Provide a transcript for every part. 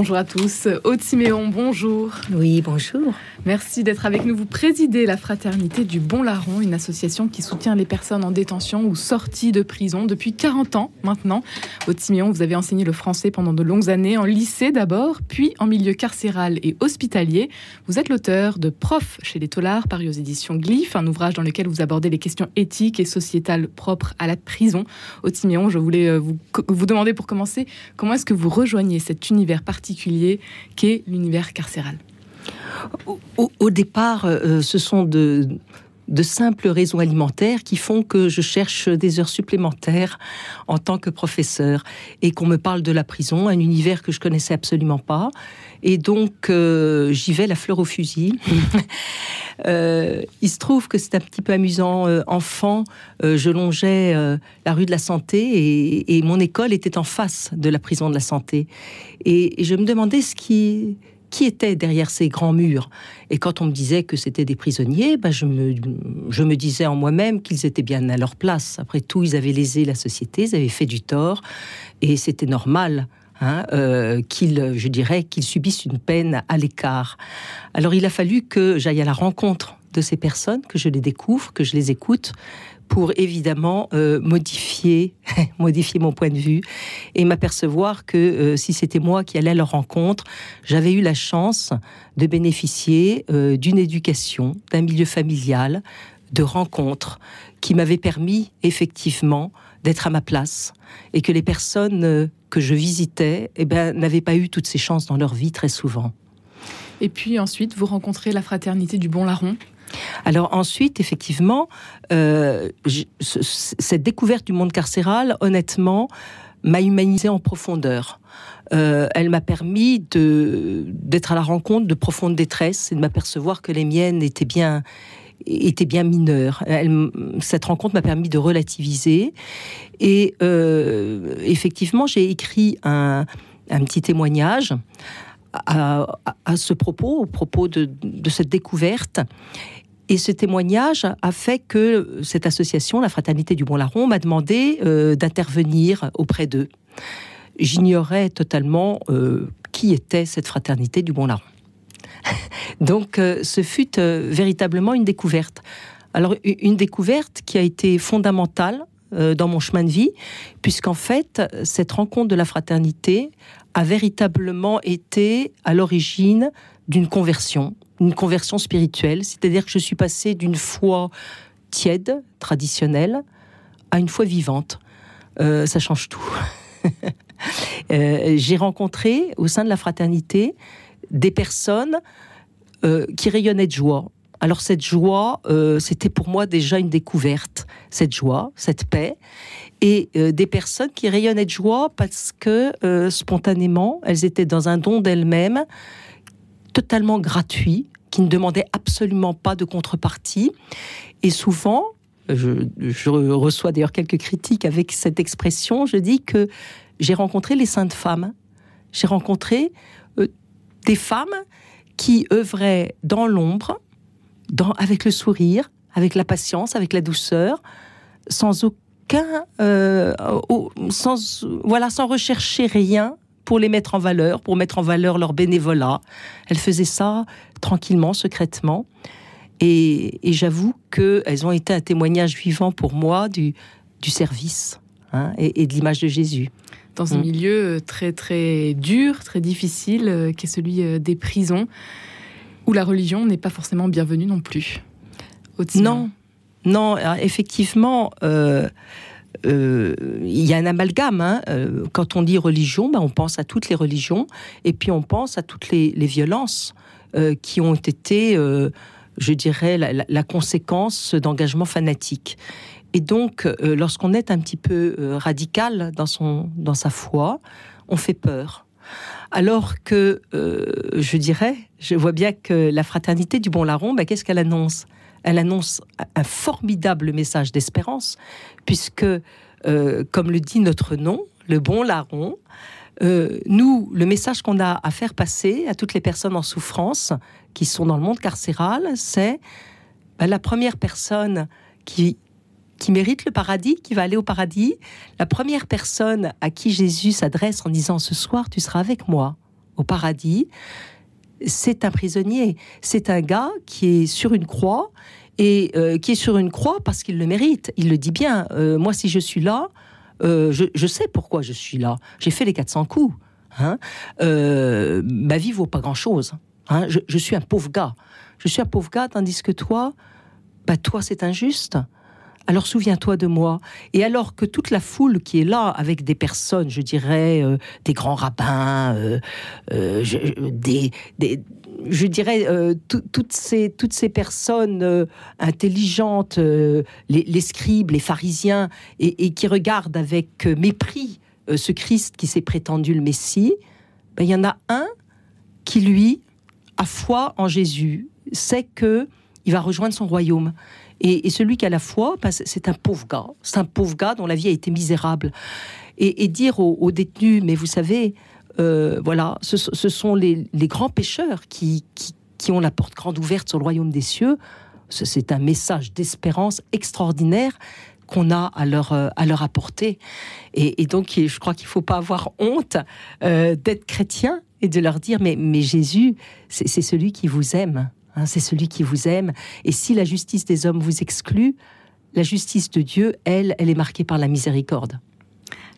Bonjour à tous. Aude Siméon, bonjour. Oui, bonjour. Merci d'être avec nous. Vous présidez la Fraternité du Bon Larron, une association qui soutient les personnes en détention ou sorties de prison depuis 40 ans maintenant. Aude Siméon, vous avez enseigné le français pendant de longues années, en lycée d'abord, puis en milieu carcéral et hospitalier. Vous êtes l'auteur de Prof chez les Tollards, paru aux éditions Glyph, un ouvrage dans lequel vous abordez les questions éthiques et sociétales propres à la prison. Aude Siméon, je voulais euh, vous, vous demander pour commencer, comment est-ce que vous rejoignez cet univers particulier qu'est l'univers carcéral. Au, départ, euh, ce sont de, de simples raisons alimentaires qui font que je cherche des heures supplémentaires en tant que professeur et qu'on me parle de la prison, un univers que je connaissais absolument pas. Et donc, euh, j'y vais la fleur au fusil. Euh, il se trouve que c'est un petit peu amusant. Euh, enfant, je longeais la rue de la Santé et, mon école était en face de la prison de la Santé. et je me demandais ce qui qui était derrière ces grands murs. Et quand on me disait que c'était des prisonniers, bah, je, me, disais en moi-même qu'ils étaient bien à leur place. Après tout, ils avaient lésé la société, ils avaient fait du tort, et c'était normal. Hein, euh, je dirais, qu'ils subissent une peine à l'écart. Alors il a fallu que j'aille à la rencontre de ces personnes, que je les découvre, que je les écoute, pour évidemment euh, modifier, modifier mon point de vue et m'apercevoir que euh, si c'était moi qui allais à leur rencontre, j'avais eu la chance de bénéficier euh, d'une éducation, d'un milieu familial, de rencontres qui m'avaient permis effectivement d'être à ma place et que les personnes que je visitais eh ben, n'avaient pas eu toutes ces chances dans leur vie très souvent. Et puis ensuite, vous rencontrez la fraternité du Bon Larron alors ensuite, effectivement, euh, cette découverte du monde carcéral, honnêtement, m'a humanisé en profondeur. Euh, elle m'a permis d'être à la rencontre de profondes détresses et de m'apercevoir que les miennes étaient bien étaient bien mineures. cette rencontre m'a permis de relativiser et euh, effectivement j'ai écrit un, petit témoignage à, ce propos, au propos de cette découverte. Et ce témoignage a fait que cette association, la Fraternité du Bon Larron, m'a demandé euh, d'intervenir auprès d'eux. J'ignorais totalement euh, qui était cette Fraternité du Bon Larron. Donc euh, ce fut véritablement une découverte. Alors une découverte qui a été fondamentale dans mon chemin de vie, puisqu'en fait, cette rencontre de la fraternité a véritablement été à l'origine d'une conversion, une conversion spirituelle, c'est-à-dire que je suis passée d'une foi tiède, traditionnelle, à une foi vivante. Euh, ça change tout. Euh, j'ai rencontré au sein de la fraternité des personnes euh, qui rayonnaient de joie. Alors cette joie, c'était pour moi déjà une découverte, cette joie, cette paix, et des personnes qui rayonnaient de joie parce que spontanément, elles étaient dans un don d'elles-mêmes totalement gratuit, qui ne demandait absolument pas de contrepartie. Et souvent, je, reçois d'ailleurs quelques critiques avec cette expression, je dis que j'ai rencontré les saintes femmes. J'ai rencontré euh, des femmes qui œuvraient dans l'ombre, avec le sourire, avec la patience, avec la douceur, sans aucun, euh, sans, voilà, sans rechercher rien pour les mettre en valeur, pour mettre en valeur leur bénévolat. Elle faisait ça tranquillement, secrètement. Et, j'avoue qu'elles ont été un témoignage vivant pour moi du, du service hein, et, de l'image de Jésus. Dans un mm. milieu euh, très très dur, très difficile, euh, qui est celui euh, des prisons, où la religion n'est pas forcément bienvenue non plus. Non, non, effectivement. Euh, il y a un amalgame. Hein. Euh, quand on dit religion, ben, on pense à toutes les religions et puis on pense à toutes les, violences euh, qui ont été, je dirais, la, conséquence d'engagements fanatiques. Et donc, lorsqu'on est un petit peu radical dans, son, dans sa foi, on fait peur. Alors que, je dirais, je vois bien que la fraternité du Bon Larron, ben, qu'est-ce qu'elle annonce? Elle annonce un formidable message d'espérance, puisque, euh, comme le dit notre nom, le bon larron, euh, nous, le message qu'on a à faire passer à toutes les personnes en souffrance qui sont dans le monde carcéral, c'est ben, la première personne qui, qui mérite le paradis, qui va aller au paradis, la première personne à qui Jésus s'adresse en disant ce soir tu seras avec moi au paradis, c'est un prisonnier. C'est un gars qui est sur une croix et euh, qui est sur une croix parce qu'il le mérite. Il le dit bien. Euh, moi, si je suis là, euh, je, sais pourquoi je suis là. J'ai fait les 400 coups. Hein. ma vie vaut pas grand-chose. Hein. Je, suis un pauvre gars. Je suis un pauvre gars, tandis que toi, bah toi, c'est injuste alors souviens-toi de moi. Et alors que toute la foule qui est là, avec des personnes, je dirais, euh, des grands rabbins, euh, euh, je, des, je dirais, toutes, ces, toutes ces personnes intelligentes, les, scribes, les pharisiens, et, qui regardent avec mépris ce Christ qui s'est prétendu le Messie, ben, il y en a un qui, lui, a foi en Jésus, sait que il va rejoindre son royaume. Et, celui qui a la foi, bah, c'est un pauvre gars. C'est un pauvre gars dont la vie a été misérable. Et, dire aux, détenus, mais vous savez, euh, voilà, ce, sont les, grands pécheurs qui, ont la porte grande ouverte sur le royaume des cieux. C'est un message d'espérance extraordinaire qu'on a à leur, euh, apporter. Et, donc, je crois qu'il ne faut pas avoir honte euh, d'être chrétien et de leur dire, mais Jésus, c'est celui qui vous aime. Hein, c'est celui qui vous aime. Et si la justice des hommes vous exclut, la justice de Dieu, elle, elle est marquée par la miséricorde.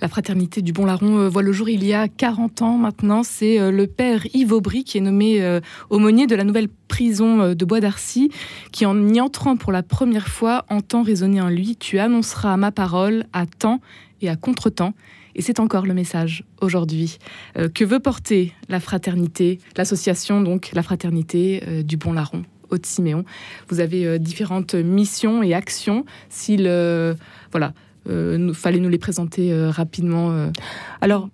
La fraternité du Bon Larron euh, voit le jour il y a 40 ans maintenant. C'est euh, le père Yves Aubry qui est nommé euh, aumônier de la nouvelle prison de Bois d'Arcy, qui en y entrant pour la première fois entend résonner en lui Tu annonceras ma parole à temps et à contre-temps. Et c'est encore le message aujourd'hui euh, que veut porter la fraternité, l'association donc la fraternité euh, du Bon Larron. Haute Siméon. Vous avez euh, différentes missions et actions. S'il voilà, nous, fallait nous les présenter rapidement. Alors,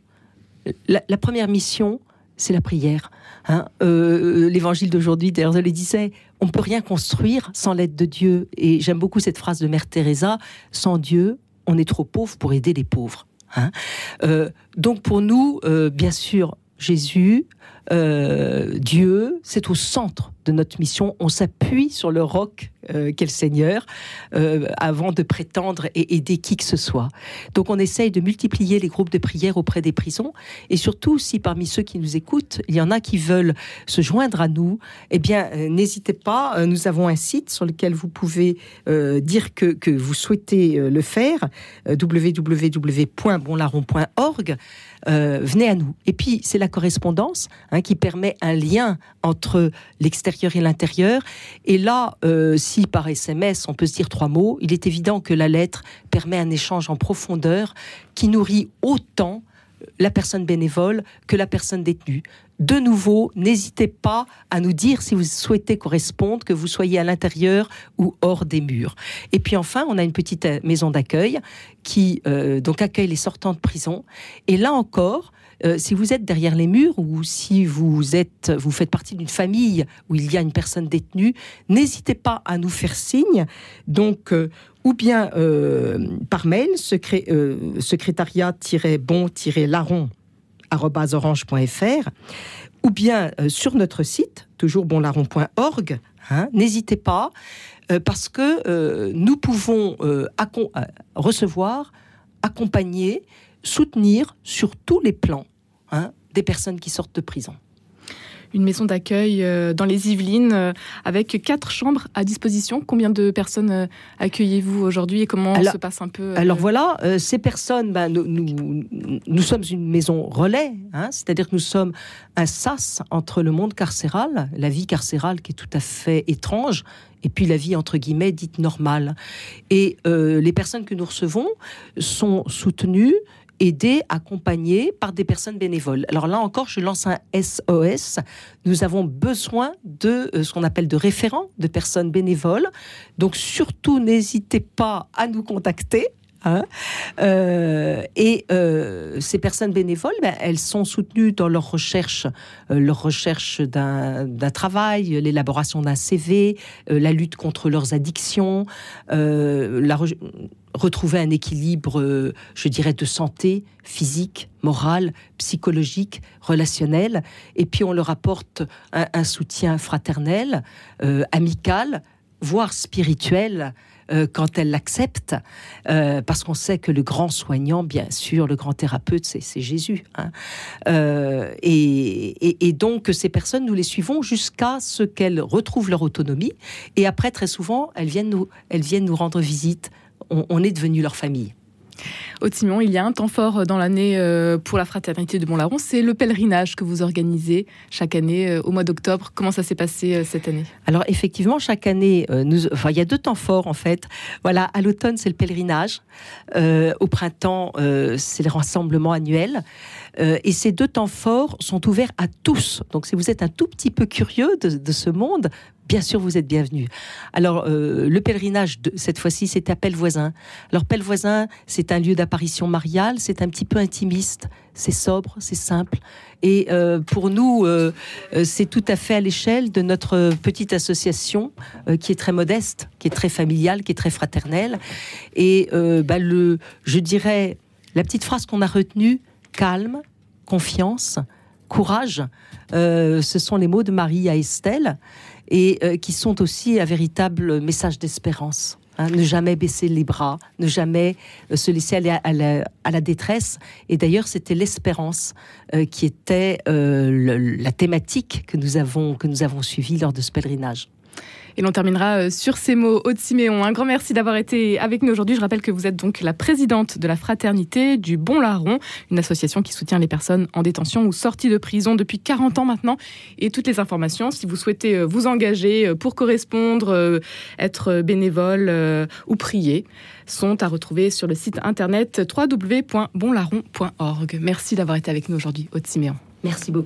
la, première mission, c'est la prière. Hein. L'évangile d'aujourd'hui, d'ailleurs, le disais, on ne peut rien construire sans l'aide de Dieu. Et j'aime beaucoup cette phrase de Mère Teresa sans Dieu, on est trop pauvre pour aider les pauvres. Hein. Euh, donc pour nous, euh, bien sûr, Jésus, euh, Dieu, c'est au centre de notre mission. On s'appuie sur le roc euh, qu'est le Seigneur euh, avant de prétendre et aider qui que ce soit. Donc on essaye de multiplier les groupes de prière auprès des prisons et surtout si parmi ceux qui nous écoutent, il y en a qui veulent se joindre à nous, eh bien n'hésitez pas. nous avons un site sur lequel vous pouvez dire que, que, vous souhaitez le faire www.bonlarron.org. venez à nous. Et puis, c'est la correspondance qui permet un lien entre l'extérieur et l'intérieur. Et là, euh, si par SMS on peut se dire trois mots, il est évident que la lettre permet un échange en profondeur qui nourrit autant la personne bénévole que la personne détenue. De nouveau, n'hésitez pas à nous dire si vous souhaitez correspondre, que vous soyez à l'intérieur ou hors des murs. Et puis enfin, on a une petite euh, maison d'accueil qui euh, donc accueille les sortants de prison. Et là encore, euh, si vous êtes derrière les murs ou si vous êtes, vous faites partie d'une famille où il y a une personne détenue, n'hésitez pas à nous faire signe. Donc, ou bien euh, par mail, secrétariat-bon-larron.orange.fr, ou bien sur notre site, toujours bonlarron.org. Hein, n'hésitez pas, parce que nous pouvons recevoir, accompagner, soutenir sur tous les plans hein, des personnes qui sortent de prison une maison d'accueil euh, dans les Yvelines euh, avec quatre chambres à disposition. Combien de personnes euh, accueillez-vous aujourd'hui et comment se passe un peu Alors voilà, ces personnes, ben, nous, nous, sommes une maison relais, hein, c'est-à-dire que nous sommes un sas entre le monde carcéral, la vie carcérale qui est tout à fait étrange, et puis la vie entre guillemets dite normale. Et les personnes que nous recevons sont soutenues aidés, accompagnés par des personnes bénévoles. Alors là encore, je lance un SOS. Nous avons besoin de euh, ce qu'on appelle de référents, de personnes bénévoles. Donc surtout, n'hésitez pas à nous contacter. Hein. Euh, et euh, ces personnes bénévoles, ben, elles sont soutenues dans leur recherche, leur recherche d'un travail, l'élaboration d'un CV, la lutte contre leurs addictions, la, retrouver un équilibre, euh, je dirais, de santé physique, morale, psychologique, relationnel. Et puis on leur apporte un, soutien fraternel, euh, amical, voire spirituel. euh, quand elle l'accepte, parce qu'on sait que le grand soignant, bien sûr, le grand thérapeute, c'est Jésus. Hein. Et, et, donc, ces personnes, nous les suivons jusqu'à ce qu'elles retrouvent leur autonomie. Et après, très souvent, elles viennent nous, elles viennent nous rendre visite. On est devenu leur famille. Au Timon, il y a un temps fort dans l'année euh, pour la fraternité de Mont-Larron, c'est le pèlerinage que vous organisez chaque année euh, au mois d'octobre. Comment ça s'est passé euh, cette année? Alors effectivement, chaque année, nous, enfin, il y a deux temps forts en fait. Voilà, à l'automne, c'est le pèlerinage. au printemps, c'est le rassemblement annuel. et ces deux temps forts sont ouverts à tous. Donc si vous êtes un tout petit peu curieux de, de ce monde, bien sûr, vous êtes bienvenus. Alors, euh, le pèlerinage, de, cette fois-ci, c'est à Pellevoisin. Alors, Pellevoisin, c'est un lieu d'apparition mariale, c'est un petit peu intimiste, c'est sobre, c'est simple. Et euh, pour nous, euh, c'est tout à fait à l'échelle de notre petite association qui est très modeste, qui est très familiale, qui est très fraternelle. Et bah, le, je dirais, la petite phrase qu'on a retenue, calme, confiance, courage, ce sont les mots de Marie à Estelle et euh, qui sont aussi un véritable message d'espérance. Hein. ne jamais baisser les bras, ne jamais euh, se laisser aller à, la, détresse. Et d'ailleurs, c'était l'espérance euh, qui était la thématique que nous avons que nous avons suivie lors de ce pèlerinage. Et l'on terminera euh, sur ces mots. Aude Siméon, un grand merci d'avoir été avec nous aujourd'hui. Je rappelle que vous êtes donc la présidente de la fraternité du Bon Larron, une association qui soutient les personnes en détention ou sorties de prison depuis 40 ans maintenant. Et toutes les informations, si vous souhaitez euh, vous engager euh, pour correspondre, être bénévole ou prier, sont à retrouver sur le site internet www.bonlarron.org. Merci d'avoir été avec nous aujourd'hui, Aude Siméon. Merci beaucoup.